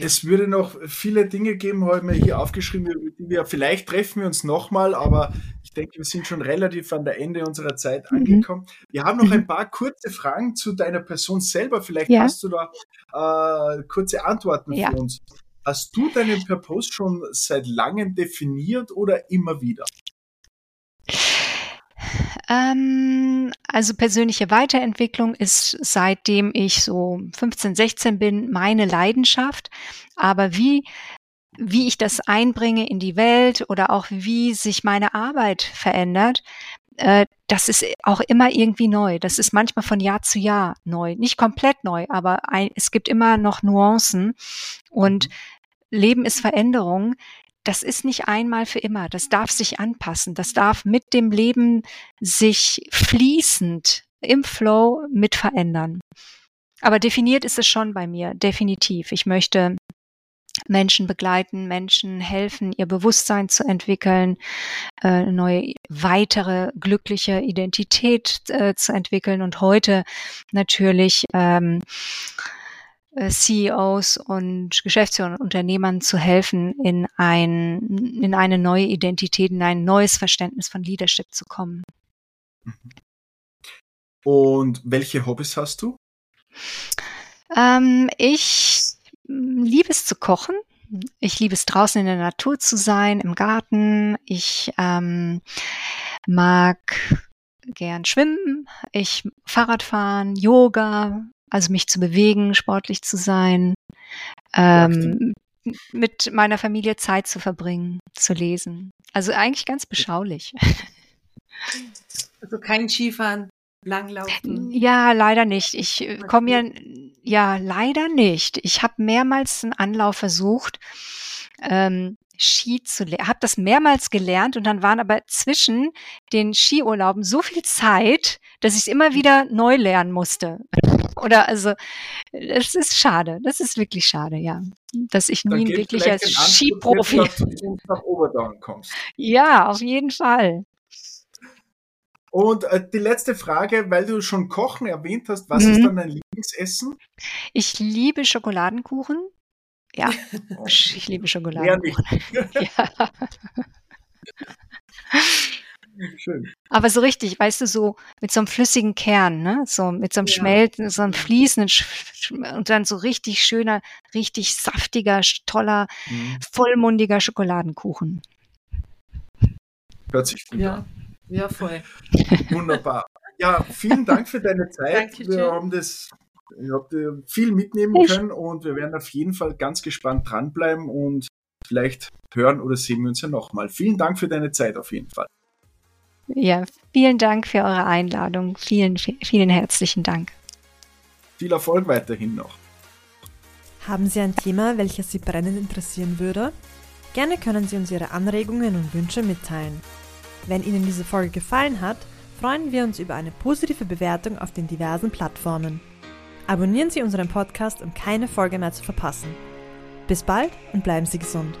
Es würde noch viele Dinge geben, heute hier aufgeschrieben, die wir vielleicht treffen wir uns nochmal, aber ich denke, wir sind schon relativ an der Ende unserer Zeit mhm. angekommen. Wir haben noch ein mhm. paar kurze Fragen zu deiner Person selber. Vielleicht ja. hast du da äh, kurze Antworten ja. für uns. Hast du deinen Purpose schon seit langem definiert oder immer wieder? Ähm, also persönliche Weiterentwicklung ist seitdem ich so 15, 16 bin meine Leidenschaft. Aber wie wie ich das einbringe in die Welt oder auch wie sich meine Arbeit verändert, äh, das ist auch immer irgendwie neu. Das ist manchmal von Jahr zu Jahr neu. Nicht komplett neu, aber ein, es gibt immer noch Nuancen. Und Leben ist Veränderung das ist nicht einmal für immer. Das darf sich anpassen. Das darf mit dem Leben sich fließend im Flow mit verändern. Aber definiert ist es schon bei mir, definitiv. Ich möchte Menschen begleiten, Menschen helfen, ihr Bewusstsein zu entwickeln, eine äh, neue, weitere glückliche Identität äh, zu entwickeln und heute natürlich ähm, äh, CEOs und Geschäftsführern und Unternehmern zu helfen, in ein, in eine neue Identität, in ein neues Verständnis von Leadership zu kommen. Und welche Hobbys hast du? Ähm, ich liebe es zu kochen. Ich liebe es draußen in der Natur zu sein, im Garten. Ich ähm, mag gern schwimmen. Ich Fahrrad fahren, Yoga, also mich zu bewegen, sportlich zu sein, ähm, mit meiner Familie Zeit zu verbringen, zu lesen. Also eigentlich ganz beschaulich. Also kein Skifahren, Langlaufen. Ja, leider nicht. Ich äh, komme ja, ja, leider nicht. Ich habe mehrmals einen Anlauf versucht, ähm, Ski zu lernen. Habe das mehrmals gelernt und dann waren aber zwischen den Skiurlauben so viel Zeit, dass ich es immer wieder neu lernen musste. Oder also, es ist schade. Das ist wirklich schade, ja. Dass ich nie wirklich als Skiprofi. Nach kommst. Ja, auf jeden Fall. Und äh, die letzte Frage, weil du schon Kochen erwähnt hast, was mhm. ist dann dein Lieblingsessen? Ich liebe Schokoladenkuchen. Ja, ich liebe Schokoladenkuchen. ja. Schön. Aber so richtig, weißt du, so mit so einem flüssigen Kern, ne? So mit so einem ja. Schmelzen, so einem fließenden und dann so richtig schöner, richtig saftiger, toller, mhm. vollmundiger Schokoladenkuchen. Hört sich gut ja. an. Ja, voll. Wunderbar. Ja, vielen Dank für deine Zeit. Dankeschön. Wir haben das ihr habt viel mitnehmen können und wir werden auf jeden Fall ganz gespannt dranbleiben und vielleicht hören oder sehen wir uns ja nochmal. Vielen Dank für deine Zeit auf jeden Fall. Ja, vielen Dank für eure Einladung. Vielen, vielen herzlichen Dank. Viel Erfolg weiterhin noch. Haben Sie ein Thema, welches Sie brennend interessieren würde? Gerne können Sie uns Ihre Anregungen und Wünsche mitteilen. Wenn Ihnen diese Folge gefallen hat, freuen wir uns über eine positive Bewertung auf den diversen Plattformen. Abonnieren Sie unseren Podcast, um keine Folge mehr zu verpassen. Bis bald und bleiben Sie gesund.